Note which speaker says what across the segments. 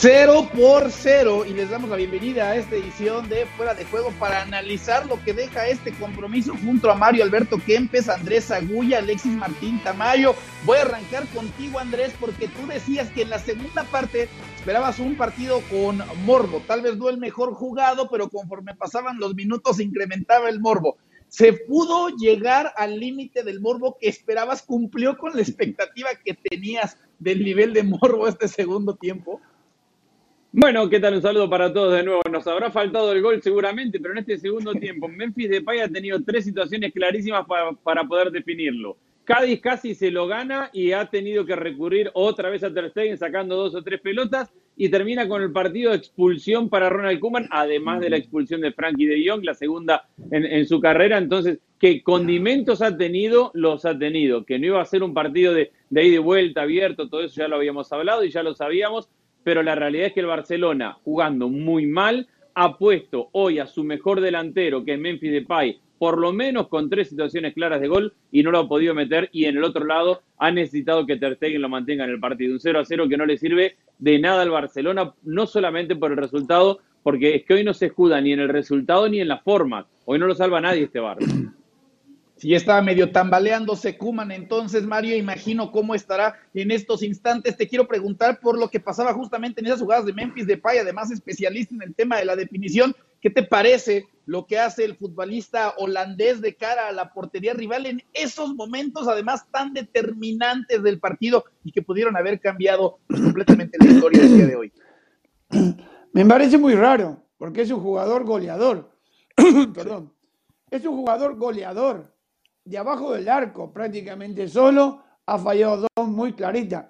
Speaker 1: 0 por 0 y les damos la bienvenida a esta edición de Fuera de Juego para analizar lo que deja este compromiso junto a Mario Alberto Kempes, Andrés Agulla, Alexis Martín Tamayo. Voy a arrancar contigo Andrés porque tú decías que en la segunda parte esperabas un partido con morbo, tal vez no el mejor jugado, pero conforme pasaban los minutos incrementaba el morbo. Se pudo llegar al límite del morbo que esperabas, cumplió con la expectativa que tenías del nivel de morbo este segundo tiempo.
Speaker 2: Bueno, ¿qué tal? Un saludo para todos de nuevo. Nos habrá faltado el gol seguramente, pero en este segundo tiempo Memphis Depay ha tenido tres situaciones clarísimas para, poder definirlo. Cádiz casi se lo gana y ha tenido que recurrir otra vez a Ter Stegen sacando dos o tres pelotas y termina con el partido de expulsión para Ronald Koeman, además de la expulsión de Frankie de Jong, la segunda en, su carrera. Entonces, ¿qué condimentos ha tenido? Los ha tenido. Que no iba a ser un partido de, de ida y vuelta abierto, todo eso ya lo habíamos hablado y ya lo sabíamos pero la realidad es que el Barcelona, jugando muy mal, ha puesto hoy a su mejor delantero, que es Memphis Depay, por lo menos con tres situaciones claras de gol y no lo ha podido meter. Y en el otro lado ha necesitado que Ter Stegen lo mantenga en el partido. Un 0 a 0 que no le sirve de nada al Barcelona, no solamente por el resultado, porque es que hoy no se escuda ni en el resultado ni en la forma. Hoy no lo salva nadie este Barça.
Speaker 1: Si ya estaba medio tambaleándose Kuman, entonces Mario, imagino cómo estará en estos instantes. Te quiero preguntar por lo que pasaba justamente en esas jugadas de Memphis Depay, además especialista en el tema de la definición. ¿Qué te parece lo que hace el futbolista holandés de cara a la portería rival en esos momentos, además tan determinantes del partido y que pudieron haber cambiado completamente la historia del día de hoy?
Speaker 3: Me parece muy raro, porque es un jugador goleador. Perdón. Es un jugador goleador de abajo del arco, prácticamente solo, ha fallado dos muy claritas.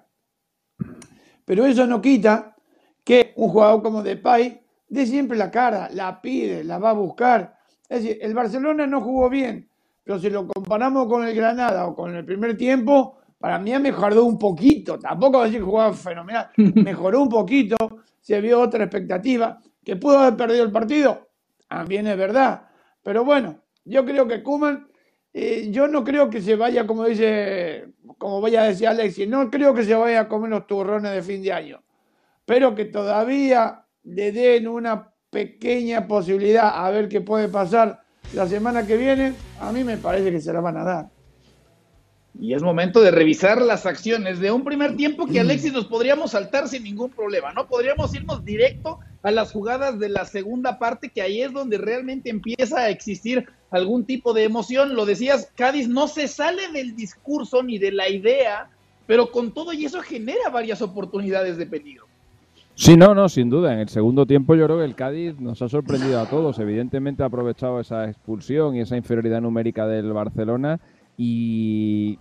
Speaker 3: Pero eso no quita que un jugador como Depay dé siempre la cara, la pide, la va a buscar. Es decir, el Barcelona no jugó bien, pero si lo comparamos con el Granada o con el primer tiempo, para mí ha mejorado un poquito. Tampoco va a decir que jugaba fenomenal. Mejoró un poquito, se vio otra expectativa. ¿Que pudo haber perdido el partido? También es verdad. Pero bueno, yo creo que Kuman eh, yo no creo que se vaya, como dice, como vaya a decir Alexis, no creo que se vaya a comer los turrones de fin de año, pero que todavía le den una pequeña posibilidad a ver qué puede pasar la semana que viene, a mí me parece que se la van a dar.
Speaker 1: Y es momento de revisar las acciones de un primer tiempo que Alexis nos podríamos saltar sin ningún problema, ¿no? Podríamos irnos directo a las jugadas de la segunda parte, que ahí es donde realmente empieza a existir algún tipo de emoción. Lo decías, Cádiz no se sale del discurso ni de la idea, pero con todo y eso genera varias oportunidades de peligro.
Speaker 4: Sí, no, no, sin duda. En el segundo tiempo yo creo que el Cádiz nos ha sorprendido a todos. Evidentemente ha aprovechado esa expulsión y esa inferioridad numérica del Barcelona y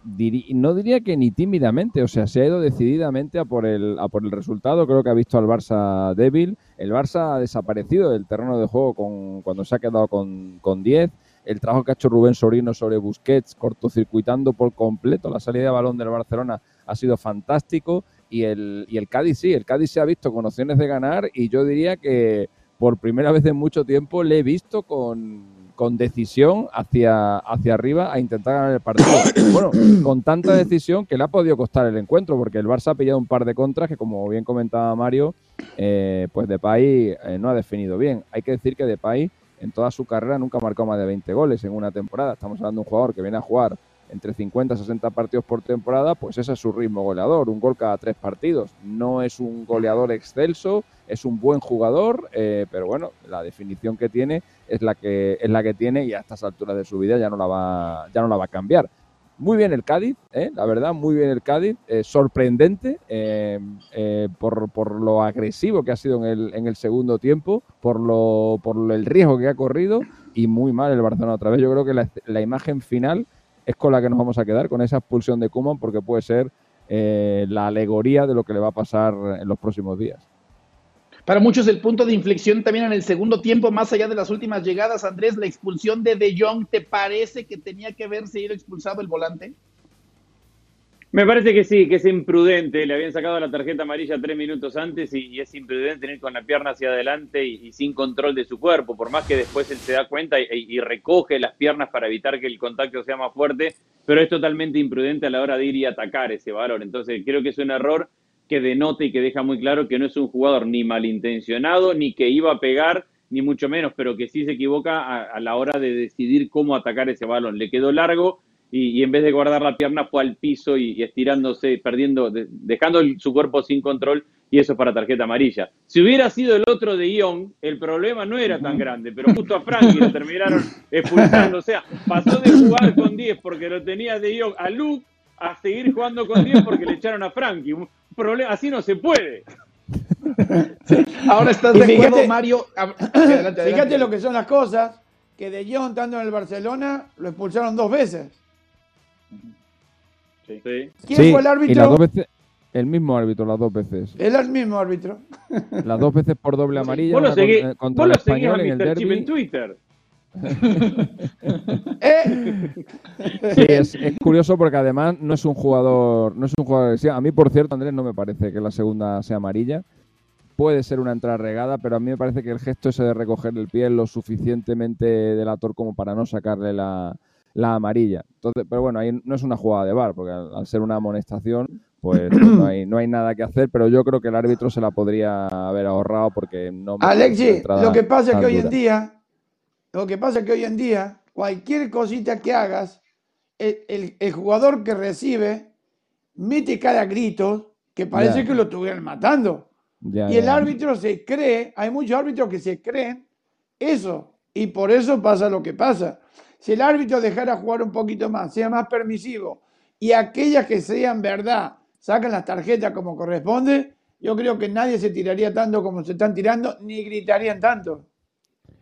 Speaker 4: no diría que ni tímidamente, o sea, se ha ido decididamente a por, el, a por el resultado, creo que ha visto al Barça débil, el Barça ha desaparecido del terreno de juego con, cuando se ha quedado con, con 10, el trabajo que ha hecho Rubén Sorino sobre Busquets, cortocircuitando por completo la salida de balón del Barcelona ha sido fantástico y el, y el Cádiz sí, el Cádiz se ha visto con opciones de ganar y yo diría que por primera vez en mucho tiempo le he visto con con decisión hacia, hacia arriba a intentar ganar el partido. Bueno, con tanta decisión que le ha podido costar el encuentro, porque el Barça ha pillado un par de contras que, como bien comentaba Mario, eh, pues Depay eh, no ha definido bien. Hay que decir que Depay en toda su carrera nunca ha marcado más de 20 goles en una temporada. Estamos hablando de un jugador que viene a jugar entre 50 y 60 partidos por temporada, pues ese es su ritmo goleador, un gol cada tres partidos. No es un goleador excelso, es un buen jugador, eh, pero bueno, la definición que tiene es la que es la que tiene y a estas alturas de su vida ya no la va ya no la va a cambiar. Muy bien el Cádiz, eh, la verdad, muy bien el Cádiz, eh, sorprendente por, por, lo agresivo que ha sido en el, en el segundo tiempo, por, lo, por el riesgo que ha corrido y muy mal el Barcelona otra vez. Yo creo que la, la imagen final es con la que nos vamos a quedar, con esa expulsión de Kuman, porque puede ser la alegoría de lo que le va a pasar en los próximos días.
Speaker 1: Para muchos el punto de inflexión también en el segundo tiempo, más allá de las últimas llegadas, Andrés, la expulsión de De Jong, ¿te parece que tenía que haberse ido expulsado el volante?
Speaker 2: Me parece que sí, que es imprudente. Le habían sacado la tarjeta amarilla tres minutos antes y, es imprudente ir con la pierna hacia adelante y, sin control de su cuerpo. Por más que después él se da cuenta y, y, recoge las piernas para evitar que el contacto sea más fuerte, pero es totalmente imprudente a la hora de ir y atacar ese valor. Entonces creo que es un error que denota y que deja muy claro que no es un jugador ni malintencionado, ni que iba a pegar, ni mucho menos, pero que sí se equivoca a, la hora de decidir cómo atacar ese balón. Le quedó largo y, en vez de guardar la pierna fue al piso y, estirándose, perdiendo, dejando su cuerpo sin control y eso es para tarjeta amarilla. Si hubiera sido el otro de Ion, el problema no era tan grande, pero justo a Frankie lo terminaron expulsando. O sea, pasó de jugar con 10 porque lo tenía de Ion a Luke a seguir jugando con 10 porque le echaron a Frankie. Un problema, así no se puede.
Speaker 1: Ahora estás de acuerdo, Mario.
Speaker 3: Fíjate lo que son las cosas, que de Jong estando en el Barcelona lo expulsaron dos veces.
Speaker 4: Sí. ¿Quién fue el árbitro? El mismo árbitro las dos veces.
Speaker 3: Es el mismo árbitro.
Speaker 4: Las dos veces por doble amarilla. Vos lo, contra el español en el Chip
Speaker 2: en Twitter.
Speaker 3: ¿Eh?
Speaker 4: Sí, es, curioso porque además no es un jugador, no es un jugador. A mí, por cierto, Andrés, no me parece que la segunda sea amarilla. Puede ser una entrada regada, pero a mí me parece que el gesto ese de recoger el pie es lo suficientemente delator como para no sacarle la, amarilla. Entonces, pero bueno, ahí no es una jugada de bar, porque al ser una amonestación, pues no hay, no hay nada que hacer, pero yo creo que el árbitro se la podría haber ahorrado porque no...
Speaker 3: Alexi, lo que pasa es que hoy en día, lo que pasa es que hoy en día, cualquier cosita que hagas, el, jugador que recibe mete cada grito que parece que lo estuvieran matando. y el árbitro se cree, hay muchos árbitros que se creen eso, y por eso pasa lo que pasa. Si el árbitro dejara jugar un poquito más, sea más permisivo, y aquellas que sean verdad sacan las tarjetas como corresponde, yo creo que nadie se tiraría tanto como se están tirando, ni gritarían tanto.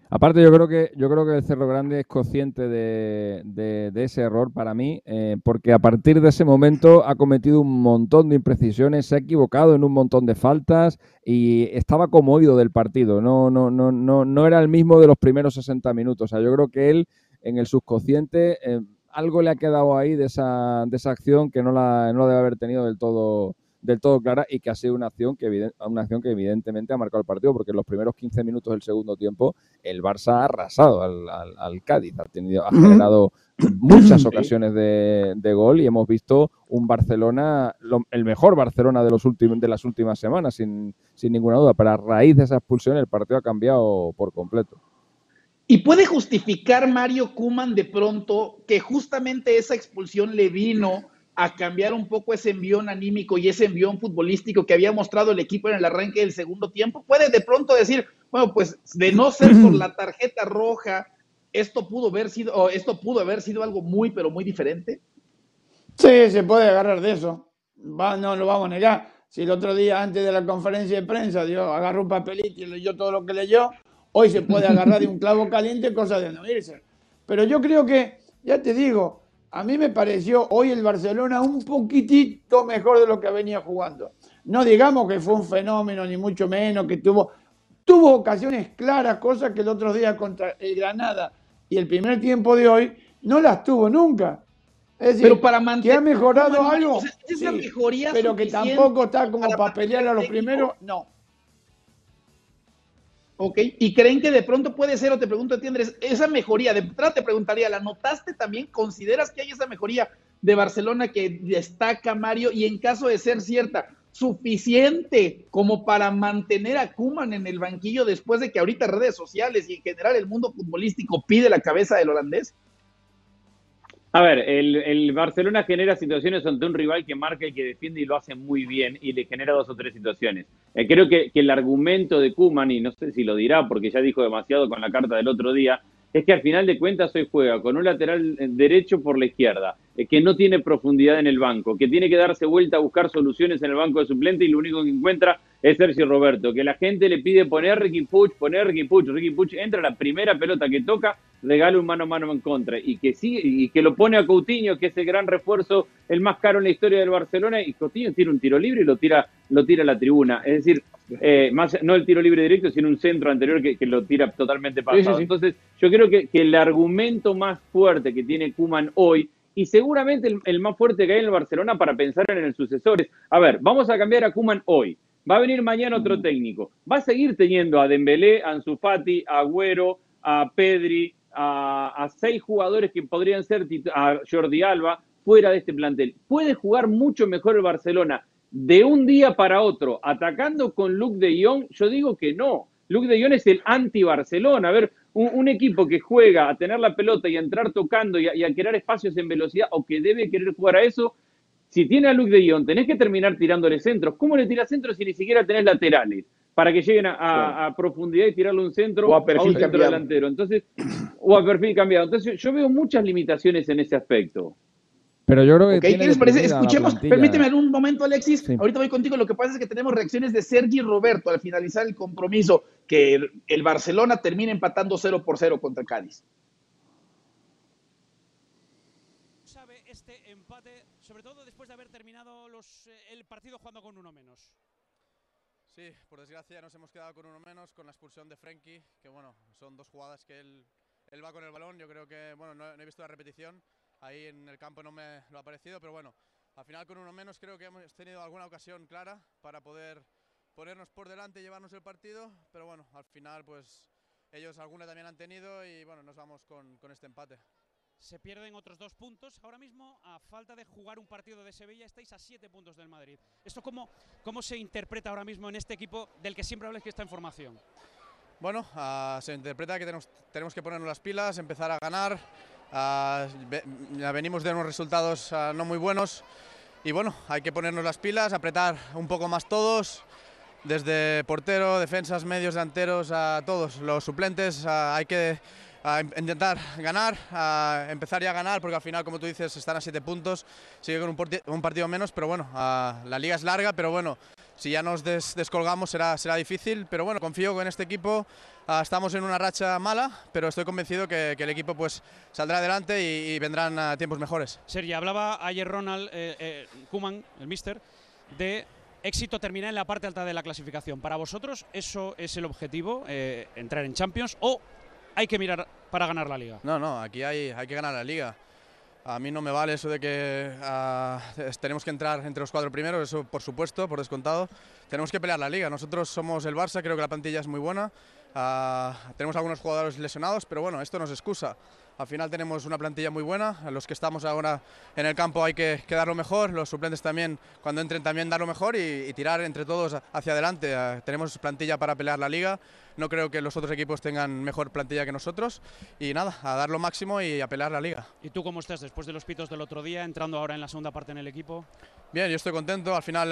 Speaker 4: Aparte, yo creo que yo creo que el Cerro Grande es consciente de, ese error para mí, eh, porque a partir de ese momento ha cometido un montón de imprecisiones, se ha equivocado en un montón de faltas y estaba como oído del partido. No, no, no, no, no era el mismo de los primeros 60 minutos. O sea, yo creo que él en el subconsciente eh, algo le ha quedado ahí de esa, de esa acción que no la, no debe haber tenido del todo del todo clara y que ha sido una acción que, una acción que evidentemente ha marcado el partido porque en los primeros 15 minutos del segundo tiempo el Barça ha arrasado al, Cádiz, ha, tenido, ha generado muchas ocasiones de, gol y hemos visto un Barcelona, el mejor Barcelona de, los últimos, de las últimas semanas, sin, sin ninguna duda, pero a raíz de esa expulsión el partido ha cambiado por completo.
Speaker 1: Y puede justificar Mario Kuman de pronto que justamente esa expulsión le vino a cambiar un poco ese envión anímico y ese envión futbolístico que había mostrado el equipo en el arranque del segundo tiempo. Puede de pronto decir, bueno, pues de no ser por la tarjeta roja, esto pudo haber sido, esto pudo haber sido algo muy, pero muy diferente.
Speaker 3: Sí, se puede agarrar de eso. no lo vamos a negar. Si el otro día, antes de la conferencia de prensa, dio, agarró un papelito y leyó todo lo que leyó, Hoy se puede agarrar de un clavo caliente, cosa de no irse. Pero yo creo que, ya te digo, a mí me pareció hoy el Barcelona un poquitito mejor de lo que venía jugando. No digamos que fue un fenómeno, ni mucho menos, que tuvo, tuvo ocasiones claras, cosas que el otro día contra el Granada y el primer tiempo de hoy no las tuvo nunca. Es decir, pero para que ha mejorado algo, pero que tampoco está como para pelear a los primeros, no.
Speaker 1: Ok, ¿y creen que de pronto puede ser, o te pregunto a ti, esa mejoría, de te preguntaría, ¿la notaste también? ¿Consideras que hay esa mejoría de Barcelona que destaca Mario? Y en caso de ser cierta, ¿suficiente como para mantener a Kuman en el banquillo después de que ahorita redes sociales y en general el mundo futbolístico pide la cabeza del holandés?
Speaker 2: A ver, el, Barcelona genera situaciones ante un rival que marca y que defiende y lo hace muy bien y le genera dos o tres situaciones. Eh, creo que, el argumento de Kuman, y no sé si lo dirá porque ya dijo demasiado con la carta del otro día, es que al final de cuentas hoy juega con un lateral derecho por la izquierda, eh, que no tiene profundidad en el banco, que tiene que darse vuelta a buscar soluciones en el banco de suplente y lo único que encuentra es Sergio Roberto, que la gente le pide poner Ricky Puch, poner Ricky Puch, Ricky Puch entra la primera pelota que toca, regala un mano a mano en contra. Y que sigue y que lo pone a Coutinho, que es el gran refuerzo, el más caro en la historia del Barcelona. Y Coutinho tiene un tiro libre y lo tira lo tira a la tribuna, es decir, eh, más, no el tiro libre directo, sino un centro anterior que, lo tira totalmente pasado. Entonces, yo creo que, el argumento más fuerte que tiene Kuman hoy, y seguramente el, más fuerte que hay en el Barcelona para pensar en el sucesor es, a ver, vamos a cambiar a Kuman hoy. Va a venir mañana otro técnico. Va a seguir teniendo a Dembélé, a Ansu Fati, a Agüero, a Pedri, a, a seis jugadores que podrían ser a Jordi Alba fuera de este plantel. Puede jugar mucho mejor el Barcelona de un día para otro, atacando con Luke de Jong, yo digo que no. Luke de Jong es el anti-Barcelona. A ver, un, equipo que juega a tener la pelota y a entrar tocando y a, crear espacios en velocidad o que debe querer jugar a eso, si tiene a Luke de Jong, tenés que terminar tirándole centros. ¿Cómo le tiras centros si ni siquiera tenés laterales? Para que lleguen a, profundidad y tirarle un centro
Speaker 1: o a, perfil
Speaker 2: un centro delantero. Entonces, o a perfil cambiado. Entonces, yo veo muchas limitaciones en ese aspecto.
Speaker 4: Pero yo creo que.
Speaker 1: ¿Qué les parece? Escuchemos, permíteme un momento, Alexis. Ahorita voy contigo. Lo que pasa es que tenemos reacciones de Sergi Roberto al finalizar el compromiso, que el, Barcelona termina empatando 0 por 0 contra Cádiz.
Speaker 5: ¿Sabe este empate, sobre todo después de haber terminado los, eh, el partido jugando con uno menos?
Speaker 6: Sí, por desgracia nos hemos quedado con uno menos, con la expulsión de Frenkie, que bueno, son dos jugadas que él, él va con el balón. Yo creo que, bueno, no he visto la repetición Ahí en el campo no me lo ha parecido, pero bueno, al final con uno menos creo que hemos tenido alguna ocasión clara para poder ponernos por delante y llevarnos el partido, pero bueno, al final pues ellos alguna también han tenido y bueno, nos vamos con, con este empate.
Speaker 5: Se pierden otros dos puntos. Ahora mismo, a falta de jugar un partido de Sevilla, estáis a siete puntos del Madrid. ¿Esto cómo, cómo se interpreta ahora mismo en este equipo del que siempre hablas que está en formación?
Speaker 6: Bueno, uh, se interpreta que tenemos, tenemos que ponernos las pilas, empezar a ganar, Ah, venimos de unos resultados ah, no muy buenos y bueno, hay que ponernos las pilas, apretar un poco más todos, desde portero, defensas, medios, delanteros, a todos los suplentes. Ah, hay que intentar ganar, empezar ya a ganar, porque al final, como tú dices, están a siete puntos, sigue con un, partido menos, pero bueno, la liga es larga, pero bueno, si ya nos descolgamos será, será difícil, pero bueno, confío que en este equipo Ah, estamos en una racha mala, pero estoy convencido que, el equipo pues saldrá adelante y, vendrán a tiempos mejores.
Speaker 5: Sergi, hablaba ayer Ronald eh, eh, Kuman, el mister, de éxito terminar en la parte alta de la clasificación. ¿Para vosotros eso es el objetivo, eh, entrar en Champions, o hay que mirar para ganar la liga?
Speaker 6: No, no, aquí hay, hay que ganar la liga. A mí no me vale eso de que ah, tenemos que entrar entre los cuatro primeros, eso por supuesto, por descontado. Tenemos que pelear la liga. Nosotros somos el Barça, creo que la plantilla es muy buena. Ah, tenemos algunos jugadores lesionados, pero bueno, esto nos excusa. Al final tenemos una plantilla muy buena, los que estamos ahora en el campo hay que, que dar lo mejor, los suplentes también, cuando entren también dar lo mejor y, tirar entre todos hacia adelante. Ah, tenemos plantilla para pelear la liga, no creo que los otros equipos tengan mejor plantilla que nosotros y nada, a dar lo máximo y a pelear la liga.
Speaker 5: ¿Y tú cómo estás después de los pitos del otro día, entrando ahora en la segunda parte en el equipo?
Speaker 6: Bien, yo estoy contento, al final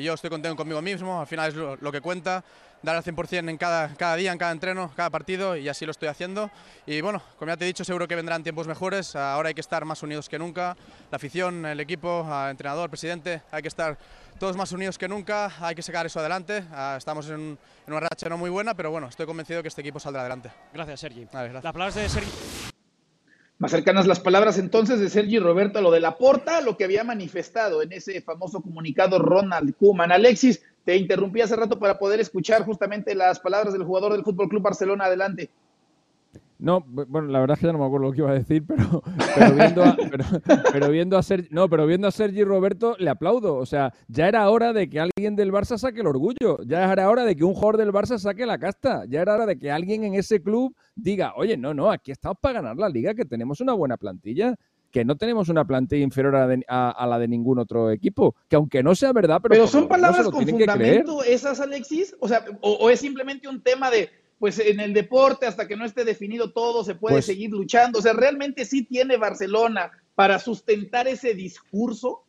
Speaker 6: yo estoy contento conmigo mismo, al final es lo que cuenta dar al 100% en cada, cada día, en cada entreno, cada partido y así lo estoy haciendo. Y bueno, como ya te he dicho, seguro que vendrán tiempos mejores. Ahora hay que estar más unidos que nunca. La afición, el equipo, el entrenador, presidente, hay que estar todos más unidos que nunca. Hay que sacar eso adelante. Ah, estamos en, una racha no muy buena, pero bueno, estoy convencido que este equipo saldrá adelante.
Speaker 5: Gracias, Sergi. Las palabras de Sergi.
Speaker 1: Más cercanas las palabras entonces de Sergi Roberto a lo de la porta, lo que había manifestado en ese famoso comunicado Ronald Kuman. Alexis, te interrumpí hace rato para poder escuchar justamente las palabras del jugador del Fútbol Club Barcelona. Adelante.
Speaker 4: No, bueno, la verdad es que ya no me acuerdo lo que iba a decir, pero, pero viendo a, pero, viendo a Sergi, no, pero viendo a Sergi Roberto le aplaudo. O sea, ya era hora de que alguien del Barça saque el orgullo. Ya era hora de que un jugador del Barça saque la casta. Ya era hora de que alguien en ese club diga, oye, no, no, aquí estamos para ganar la liga, que tenemos una buena plantilla que no tenemos una plantilla inferior a, la de ningún otro equipo. Que aunque no sea verdad, pero.
Speaker 1: Pero son palabras con fundamento esas, Alexis. O sea, o, es simplemente un tema de. Pues en el deporte, hasta que no esté definido todo, se puede pues seguir luchando. O sea, realmente sí tiene Barcelona para sustentar ese discurso.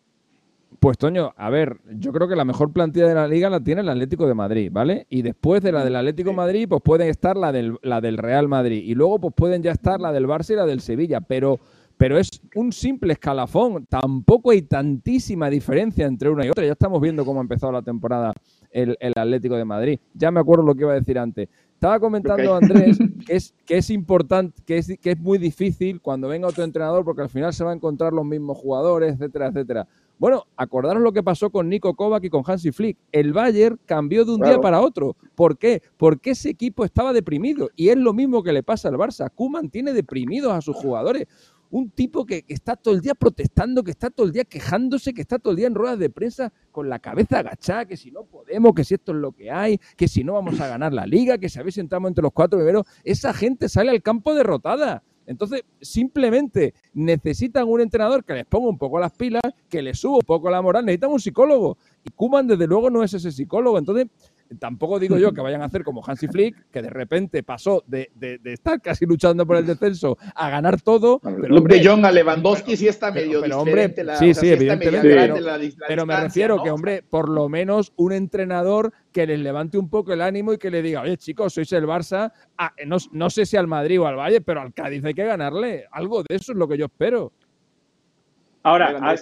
Speaker 4: Pues Toño, a ver, yo creo que la mejor plantilla de la liga la tiene el Atlético de Madrid, ¿vale? Y después de la del Atlético de Madrid, pues pueden estar la del, la del Real Madrid. Y luego, pues pueden ya estar la del Barça y la del Sevilla. Pero pero es un simple escalafón. Tampoco hay tantísima diferencia entre una y otra. Ya estamos viendo cómo ha empezado la temporada el, Atlético de Madrid. Ya me acuerdo lo que iba a decir antes. Estaba comentando Andrés que es, que es importante, que es, que es muy difícil cuando venga otro entrenador porque al final se van a encontrar los mismos jugadores, etcétera, etcétera. Bueno, acordaros lo que pasó con Nico Kovac y con Hansi Flick. El Bayern cambió de un día para otro. ¿Por qué? Porque ese equipo estaba deprimido. Y es lo mismo que le pasa al Barça. Kuman tiene deprimidos a sus jugadores un tipo que, está todo el día protestando, que está todo el día quejándose, que está todo el día en ruedas de prensa con la cabeza agachada, que si no podemos, que si esto es lo que hay, que si no vamos a ganar la liga, que si a veces entramos entre los cuatro primeros, esa gente sale al campo derrotada. Entonces, simplemente necesitan un entrenador que les ponga un poco las pilas, que les suba un poco la moral, necesitan un psicólogo. Y Kuman, desde luego, no es ese psicólogo. Entonces, tampoco digo yo que vayan a hacer como Hansi Flick, que de repente pasó de, de, de estar casi luchando por el descenso a ganar todo.
Speaker 1: Pero, hombre, de John a Lewandowski sí está medio
Speaker 4: pero, hombre,
Speaker 1: la,
Speaker 4: sí, o sea, sí, sí, evidentemente. Pero, la, la pero me refiero ¿no? que, hombre, por lo menos un entrenador que les levante un poco el ánimo y que le diga, oye, chicos, sois el Barça, ah, no, no sé si al Madrid o al Valle, pero al Cádiz hay que ganarle. Algo de eso es lo que yo espero.
Speaker 2: Ahora,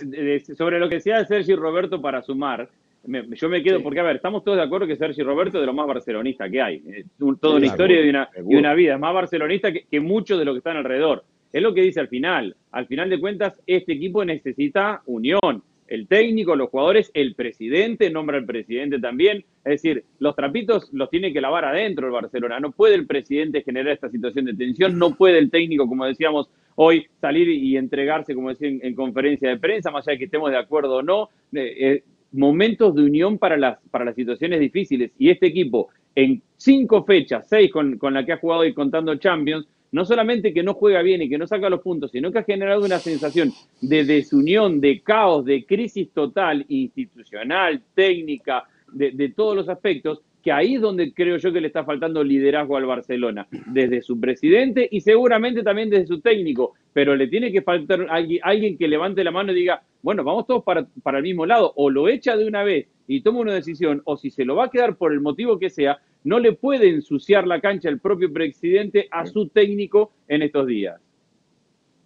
Speaker 2: sobre lo que decía Sergio Roberto para sumar, me, yo me quedo, sí. porque a ver, estamos todos de acuerdo que Sergio Roberto es de lo más barcelonista que hay. Es toda una historia y una, y una, vida. Es más barcelonista que, que muchos de los que están alrededor. Es lo que dice al final. Al final de cuentas, este equipo necesita unión. El técnico, los jugadores, el presidente, nombra al presidente también. Es decir, los trapitos los tiene que lavar adentro el Barcelona. No puede el presidente generar esta situación de tensión. No puede el técnico, como decíamos hoy, salir y entregarse, como decía en, en conferencia de prensa, más allá de que estemos de acuerdo o no. Eh, momentos de unión para las, para las situaciones difíciles. Y este equipo, en cinco fechas, seis con, con la que ha jugado y contando Champions, no solamente que no juega bien y que no saca los puntos, sino que ha generado una sensación de desunión, de caos, de crisis total, institucional, técnica, de, de todos los aspectos, que ahí es donde creo yo que le está faltando liderazgo al Barcelona, desde su presidente y seguramente también desde su técnico, pero le tiene que faltar alguien, alguien que levante la mano y diga, bueno, vamos todos para, para, el mismo lado, o lo echa de una vez y toma una decisión, o si se lo va a quedar por el motivo que sea, no le puede ensuciar la cancha el propio presidente a su técnico en estos días.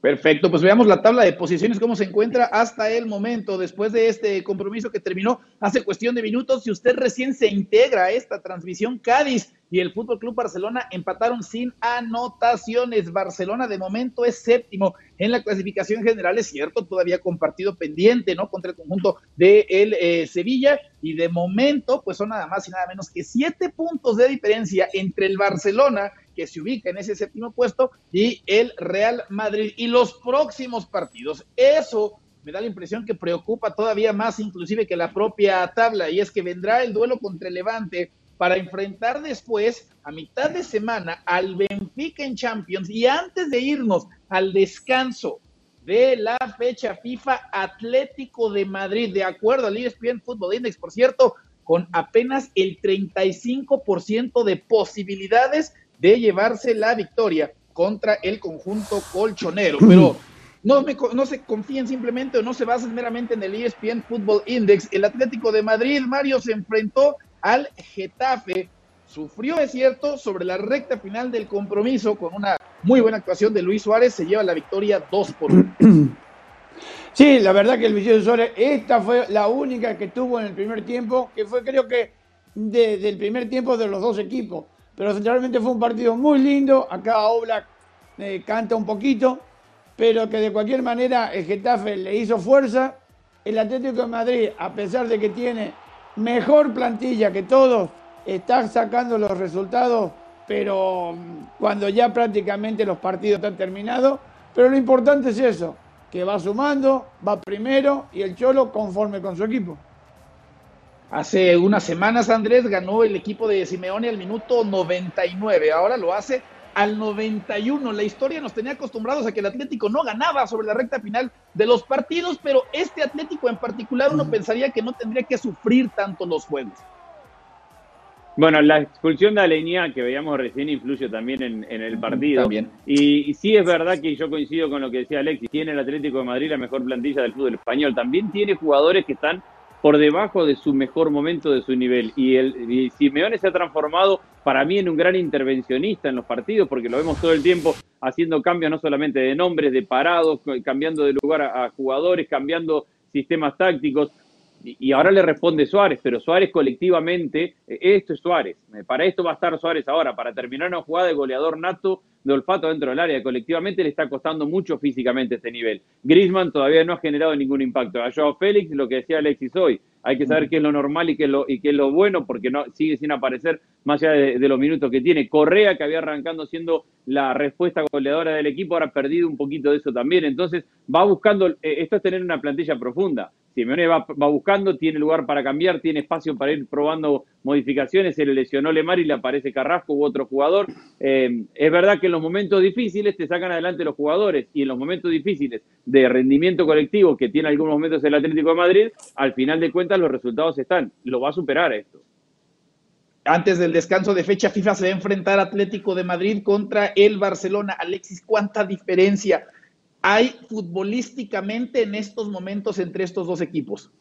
Speaker 1: Perfecto, pues veamos la tabla de posiciones, cómo se encuentra hasta el momento, después de este compromiso que terminó hace cuestión de minutos. Si usted recién se integra a esta transmisión, Cádiz y el Fútbol Club Barcelona empataron sin anotaciones. Barcelona de momento es séptimo en la clasificación general, es cierto, todavía con partido pendiente, ¿no? Contra el conjunto de el eh, Sevilla. Y de momento, pues son nada más y nada menos que siete puntos de diferencia entre el Barcelona que se ubica en ese séptimo puesto, y el Real Madrid. Y los próximos partidos, eso me da la impresión que preocupa todavía más inclusive que la propia tabla, y es que vendrá el duelo contra Levante para enfrentar después, a mitad de semana, al Benfica en Champions, y antes de irnos al descanso de la fecha FIFA Atlético de Madrid, de acuerdo al ESPN Football Index, por cierto, con apenas el 35% de posibilidades de llevarse la victoria contra el conjunto colchonero. Pero no, me, se confíen simplemente o no se basen meramente en el ESPN Football Index. El Atlético de Madrid, Mario, se enfrentó al Getafe. Sufrió, es cierto, sobre la recta final del compromiso con una muy buena actuación de Luis Suárez. Se lleva la victoria 2 por 1.
Speaker 3: Sí, la verdad que el Vicente Suárez, esta fue la única que tuvo en el primer tiempo, que fue creo que desde de, el primer tiempo de los dos equipos pero centralmente fue un partido muy lindo. Acá Oblak eh, canta un poquito, pero que de cualquier manera el Getafe le hizo fuerza. El Atlético de Madrid, a pesar de que tiene mejor plantilla que todos, está sacando los resultados, pero mm, cuando ya prácticamente los partidos están terminados. Pero lo importante es eso, que va sumando, va primero y el Cholo conforme con su equipo.
Speaker 1: Hace unas semanas, Andrés ganó el equipo de Simeone al minuto 99. Ahora lo hace al 91. La historia nos tenía acostumbrados a que el Atlético no ganaba sobre la recta final de los partidos, pero este Atlético en particular uno pensaría que no tendría que sufrir tanto los juegos.
Speaker 2: Bueno, la expulsión de Aleñá que veíamos recién influye también en, en el partido.
Speaker 1: También.
Speaker 2: Y, y, sí es verdad que yo coincido con lo que decía Alexis, tiene el Atlético de Madrid la mejor plantilla del fútbol español. También tiene jugadores que están por debajo de su mejor momento, de su nivel. Y, el, y Simeone se ha transformado para mí en un gran intervencionista en los partidos, porque lo vemos todo el tiempo haciendo cambios no solamente de nombres, de parados, cambiando de lugar a, a jugadores, cambiando sistemas tácticos. Y, ahora le responde Suárez, pero Suárez colectivamente, esto es Suárez. Para esto va a estar Suárez ahora, para terminar una jugada de goleador nato de olfato dentro del área. Colectivamente le está costando mucho físicamente este nivel. Grisman todavía no ha generado ningún impacto. A Joao Félix, lo que decía Alexis hoy, hay que saber qué es lo normal y qué es lo, y qué es lo bueno, porque no sigue sin aparecer más allá de, de, los minutos que tiene. Correa, que había arrancando siendo la respuesta goleadora del equipo, ahora ha perdido un poquito de eso también. Entonces, va buscando, eh, esto es tener una plantilla profunda. Simeone va, va, buscando, tiene lugar para cambiar, tiene espacio para ir probando modificaciones. Se le lesionó Lemar y le aparece Carrasco u otro jugador. Eh, es verdad que en los momentos difíciles te sacan adelante los jugadores y en los momentos difíciles de rendimiento colectivo que tiene algunos momentos el Atlético de Madrid, al final de cuentas los resultados están. Lo va a superar esto.
Speaker 1: Antes del descanso de fecha FIFA se va a enfrentar Atlético de Madrid contra el Barcelona. Alexis, ¿cuánta diferencia hay futbolísticamente en estos momentos entre estos dos equipos?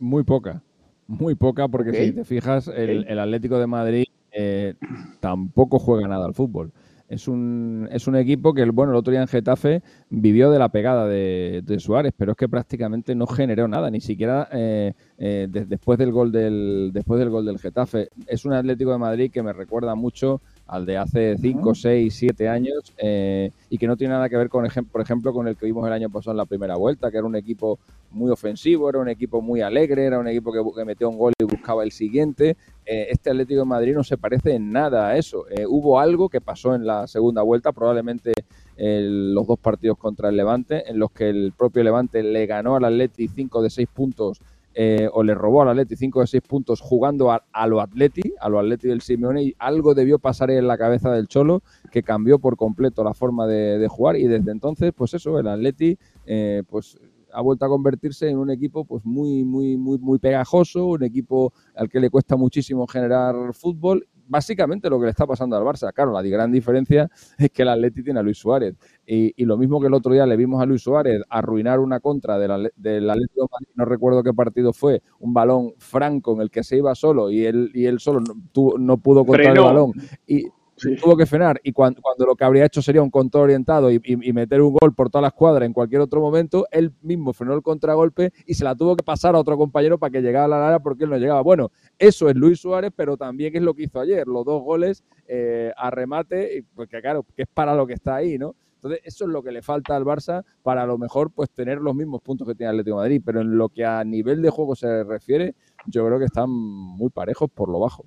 Speaker 4: Muy poca, muy poca, porque okay. si te fijas, el, okay. el, Atlético de Madrid eh, tampoco juega nada al fútbol. Es un, es un equipo que, bueno, el otro día en Getafe vivió de la pegada de, de Suárez, pero es que prácticamente no generó nada, ni siquiera eh, eh, de, después, del gol del, después del gol del Getafe. Es un Atlético de Madrid que me recuerda mucho al de hace 5, 6, 7 años eh, y que no tiene nada que ver, con por ejemplo, con el que vimos el año pasado en la primera vuelta, que era un equipo muy ofensivo, era un equipo muy alegre, era un equipo que, que metió un gol y buscaba el siguiente. Eh, este Atlético de Madrid no se parece en nada a eso. Eh, hubo algo que pasó en la segunda vuelta, probablemente el, los dos partidos contra el Levante, en los que el propio Levante le ganó al Atleti 5 de 6 puntos eh, o le robó al Atleti 5 de 6 puntos jugando a, a, lo Atleti, a lo Atleti del Simeone, y algo debió pasar en la cabeza del Cholo que cambió por completo la forma de, de jugar. Y desde entonces, pues eso, el Atleti, eh, pues ha vuelto a convertirse en un equipo pues muy, muy, muy, muy pegajoso, un equipo al que le cuesta muchísimo generar fútbol básicamente lo que le está pasando al Barça. Claro, la gran diferencia es que el Atleti tiene a Luis Suárez. Y, y, lo mismo que el otro día le vimos a Luis Suárez arruinar una contra del, del Atlético no recuerdo qué partido fue, un balón franco en el que se iba solo y él, y él solo no, tu, no pudo controlar el balón. Y, Sí. tuvo que frenar y cuando, cuando, lo que habría hecho sería un control orientado y, y, meter un gol por toda la escuadra en cualquier otro momento, él mismo frenó el contragolpe y se la tuvo que pasar a otro compañero para que llegara a la área porque él no llegaba. Bueno, eso es Luis Suárez, pero también es lo que hizo ayer, los dos goles eh, a remate, y pues que claro, que es para lo que está ahí, ¿no? Entonces, eso es lo que le falta al Barça para a lo mejor pues tener los mismos puntos que tiene Atlético de Madrid, pero en lo que a nivel de juego se refiere, yo creo que están muy parejos por lo bajo.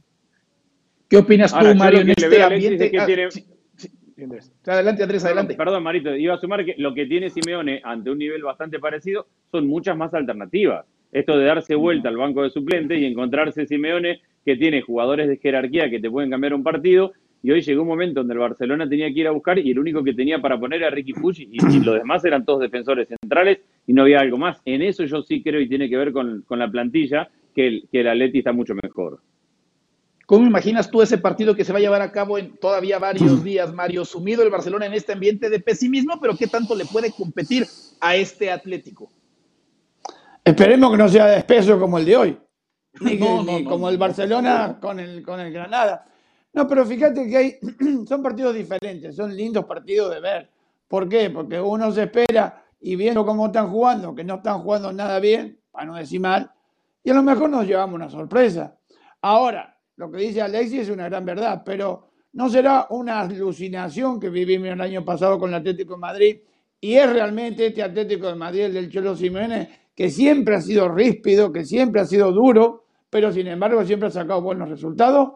Speaker 1: ¿Qué opinas Ahora, tú, Mario, en este ambiente? Que ah, sí, sí. Adelante, Andrés, adelante.
Speaker 2: Perdón, Marito, iba a sumar que lo que tiene Simeone ante un nivel bastante parecido son muchas más alternativas. Esto de darse vuelta al banco de suplentes y encontrarse Simeone que tiene jugadores de jerarquía que te pueden cambiar un partido. Y hoy llegó un momento donde el Barcelona tenía que ir a buscar y el único que tenía para poner era Ricky Puig y, y los demás eran todos defensores centrales y no había algo más. En eso yo sí creo y tiene que ver con, con la plantilla que el, que el Atleti está mucho mejor.
Speaker 1: ¿Cómo imaginas tú ese partido que se va a llevar a cabo en todavía varios días, Mario? Sumido el Barcelona en este ambiente de pesimismo, pero ¿qué tanto le puede competir a este Atlético?
Speaker 3: Esperemos que no sea de espeso como el de hoy, ni, no, ni no, como no, el Barcelona con el, con el Granada. No, pero fíjate que hay, son partidos diferentes, son lindos partidos de ver. ¿Por qué? Porque uno se espera y viendo cómo están jugando, que no están jugando nada bien, para no decir mal, y a lo mejor nos llevamos una sorpresa. Ahora, lo que dice Alexis es una gran verdad, pero no será una alucinación que vivimos el año pasado con el Atlético de Madrid y es realmente este Atlético de Madrid, el del Cholo Simeone, que siempre ha sido ríspido, que siempre ha sido duro, pero sin embargo siempre ha sacado buenos resultados.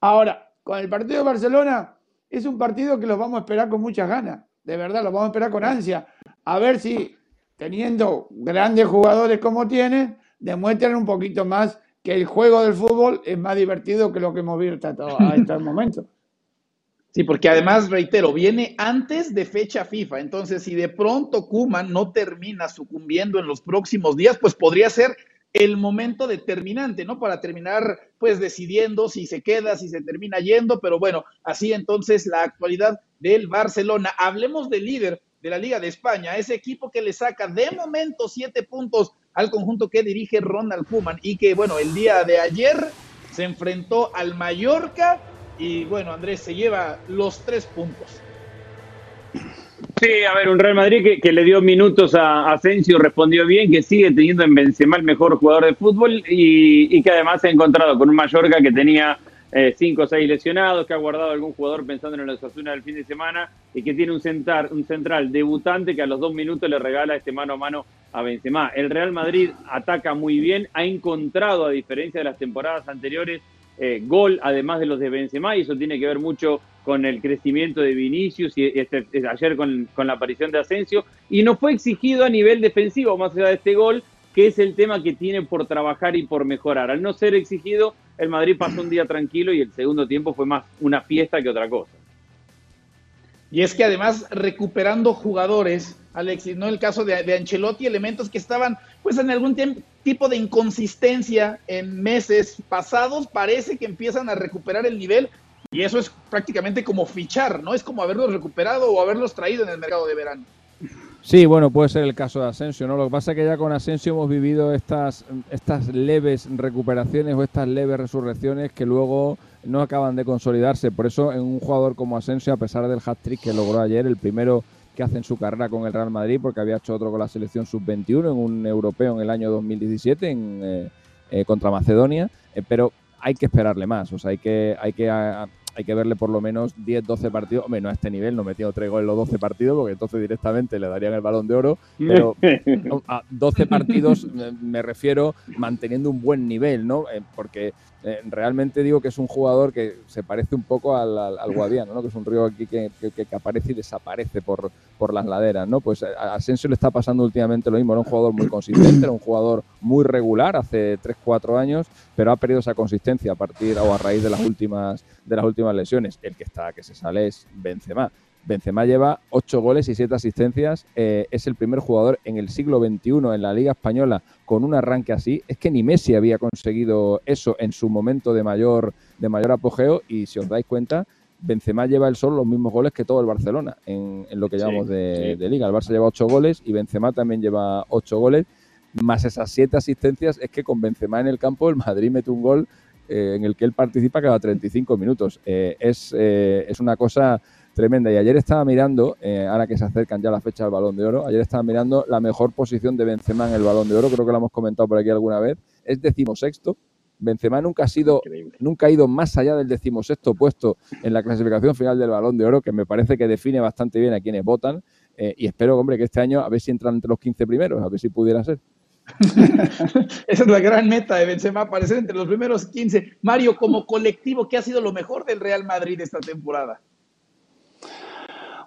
Speaker 3: Ahora, con el partido de Barcelona, es un partido que los vamos a esperar con muchas ganas, de verdad, los vamos a esperar con ansia, a ver si teniendo grandes jugadores como tienen, demuestran un poquito más que el juego del fútbol es más divertido que lo que hemos visto hasta el momento.
Speaker 1: Sí, porque además, reitero, viene antes de fecha FIFA. Entonces, si de pronto Kuman no termina sucumbiendo en los próximos días, pues podría ser el momento determinante, ¿no? Para terminar, pues, decidiendo si se queda, si se termina yendo. Pero bueno, así entonces la actualidad del Barcelona. Hablemos del líder de la Liga de España, ese equipo que le saca de momento siete puntos al conjunto que dirige Ronald Koeman y que, bueno, el día de ayer se enfrentó al Mallorca y, bueno, Andrés se lleva los tres puntos.
Speaker 2: Sí, a ver, un Real Madrid que, que le dio minutos a Asensio, respondió bien, que sigue teniendo en Benzema el mejor jugador de fútbol y, y que además se ha encontrado con un Mallorca que tenía eh, cinco o seis lesionados, que ha guardado algún jugador pensando en la Osasuna del fin de semana y que tiene un, central, un central debutante que a los dos minutos le regala este mano a mano a Benzema. El Real Madrid ataca muy bien, ha encontrado, a diferencia de las temporadas anteriores, eh, gol además de los de Benzema y eso tiene que ver mucho con el crecimiento de Vinicius y este, ayer con, con la aparición de Asensio y no fue exigido a nivel defensivo más allá de este gol que es el tema que tiene por trabajar y por mejorar. Al no ser exigido, el Madrid pasó un día tranquilo y el segundo tiempo fue más una fiesta que otra cosa.
Speaker 1: Y es que además recuperando jugadores, Alexis, ¿no? El caso de, de Ancelotti, elementos que estaban pues en algún tipo de inconsistencia en meses pasados, parece que empiezan a recuperar el nivel y eso es prácticamente como fichar, ¿no? Es como haberlos recuperado o haberlos traído en el mercado de verano.
Speaker 4: Sí, bueno, puede ser el caso de Asensio, ¿no? Lo que pasa es que ya con Asensio hemos vivido estas, estas leves recuperaciones o estas leves resurrecciones que luego no acaban de consolidarse. Por eso, en un jugador como Asensio, a pesar del hat-trick que logró ayer, el primero que hace en su carrera con el Real Madrid, porque había hecho otro con la selección sub-21 en un europeo en el año 2017 en, eh, eh, contra Macedonia, eh, pero hay que esperarle más, o sea, hay que, hay que hay que verle por lo menos 10, 12 partidos. Hombre, no a este nivel, no metido tres goles en los 12 partidos, porque entonces directamente le darían el balón de oro. Pero a 12 partidos me refiero manteniendo un buen nivel, ¿no? Eh, porque eh, realmente digo que es un jugador que se parece un poco al, al, Guadiano, ¿no? que es un río aquí que, que, aparece y desaparece por, por las laderas. ¿no? Pues a Asensio le está pasando últimamente lo mismo. Era un jugador muy consistente, era un jugador muy regular hace 3-4 años, pero ha perdido esa consistencia a partir o a raíz de las últimas, de las últimas lesiones. El que está que se sale es Benzema. Benzema lleva 8 goles y 7 asistencias. Eh, es el primer jugador en el siglo XXI en la Liga Española con un arranque así. Es que ni Messi había conseguido eso en su momento de mayor, de mayor apogeo. Y si os dais cuenta, Benzema lleva el sol los mismos goles que todo el Barcelona en, lo que llamamos de, Liga. El Barça lleva 8 goles y Benzema también lleva 8 goles. Más esas 7 asistencias, es que con Benzema en el campo, el Madrid mete un gol eh, en el que él participa cada 35 minutos. Eh, es, es una cosa tremenda. Y ayer estaba mirando, eh, ahora que se acercan ya la fecha del Balón de Oro, ayer estaba mirando la mejor posición de Benzema en el Balón de Oro, creo que lo hemos comentado por aquí alguna vez, es decimosexto. Benzema nunca ha sido, nunca ha ido más allá del decimosexto puesto en la clasificación final del Balón de Oro, que me parece que define bastante bien a quienes votan. Eh, y espero, hombre, que este año a ver si entran entre los 15 primeros, a ver si pudiera ser.
Speaker 1: Esa es la gran meta de Benzema, aparecer entre los primeros 15. Mario, como colectivo, ¿qué ha sido lo mejor del Real Madrid esta temporada?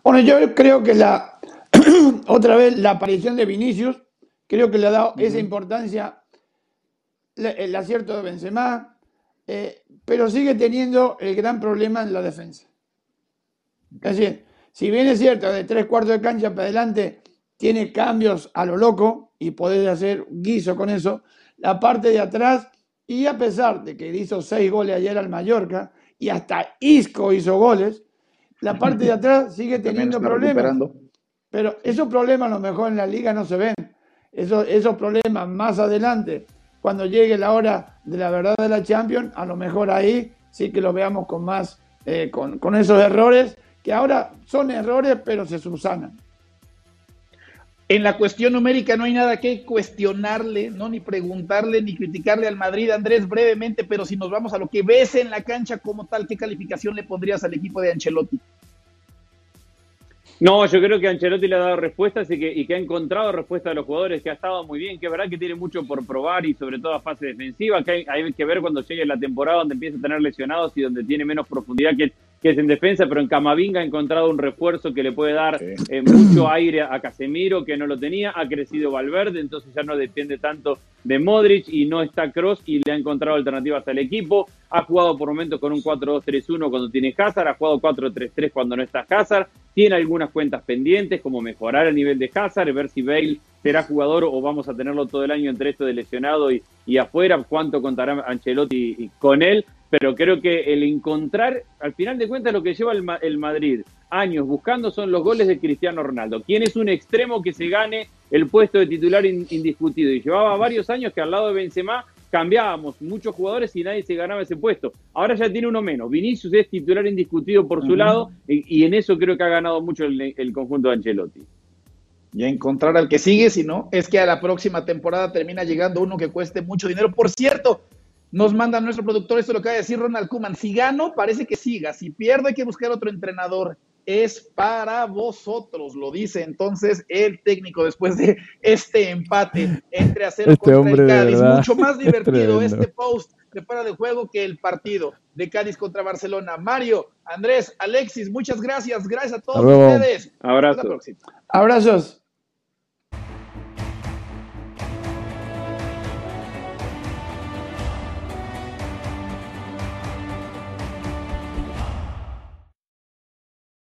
Speaker 3: Bueno, yo creo que la otra vez la aparición de Vinicius, creo que le ha dado esa importancia el acierto de Benzema, eh, pero sigue teniendo el gran problema en la defensa. Es decir, si bien es cierto, de tres cuartos de cancha para adelante tiene cambios a lo loco y puede hacer guiso con eso, la parte de atrás, y a pesar de que hizo seis goles ayer al Mallorca, y hasta Isco hizo goles, la parte de atrás sigue teniendo problemas. Pero esos problemas a lo mejor en la liga no se ven. Esos, esos problemas más adelante, cuando llegue la hora de la verdad de la Champions, a lo mejor ahí sí que lo veamos con más, eh, con, con esos errores, que ahora son errores, pero se subsanan.
Speaker 1: En la cuestión numérica no hay nada que cuestionarle, ¿no? Ni preguntarle, ni criticarle al Madrid, Andrés, brevemente, pero si nos vamos a lo que ves en la cancha como tal, ¿qué calificación le pondrías al equipo de Ancelotti?
Speaker 2: No, yo creo que Ancelotti le ha dado respuestas y que, y que ha encontrado respuestas a los jugadores, que ha estado muy bien, que es verdad que tiene mucho por probar y sobre todo a fase defensiva, que hay, hay que ver cuando llegue la temporada donde empieza a tener lesionados y donde tiene menos profundidad que, que es en defensa, pero en Camavinga ha encontrado un refuerzo que le puede dar eh, mucho aire a Casemiro, que no lo tenía, ha crecido Valverde, entonces ya no depende tanto de Modric y no está Cross y le ha encontrado alternativas al equipo, ha jugado por momentos con un 4-2-3-1 cuando tiene Hazard, ha jugado 4-3-3 cuando no está Hazard, tiene algunas cuentas pendientes como mejorar el nivel de Hazard, ver si Bale será jugador o vamos a tenerlo todo el año entre esto de lesionado y, y afuera, cuánto contará Ancelotti con él, pero creo que el encontrar, al final de cuentas, lo que lleva el, Madrid años buscando son los goles de Cristiano Ronaldo. ¿Quién es un extremo que se gane el puesto de titular indiscutido? Y llevaba varios años que al lado de Benzema cambiábamos muchos jugadores y nadie se ganaba ese puesto. Ahora ya tiene uno menos. Vinicius es titular indiscutido por su lado y, en eso creo que ha ganado mucho el, el conjunto de Ancelotti.
Speaker 1: Y encontrar al que sigue, si no, es que a la próxima temporada termina llegando uno que cueste mucho dinero. Por cierto, nos manda nuestro productor, esto lo que va a decir Ronald Kuman. Si gano, parece que siga. Si pierdo, hay que buscar otro entrenador. Es para vosotros, lo dice entonces el técnico después de este empate entre Acero
Speaker 4: este contra el Cádiz.
Speaker 1: Mucho más divertido este post de para de juego que el partido de Cádiz contra Barcelona. Mario, Andrés, Alexis, muchas gracias. Gracias a todos ustedes.
Speaker 2: Abrazo.
Speaker 3: Abrazos.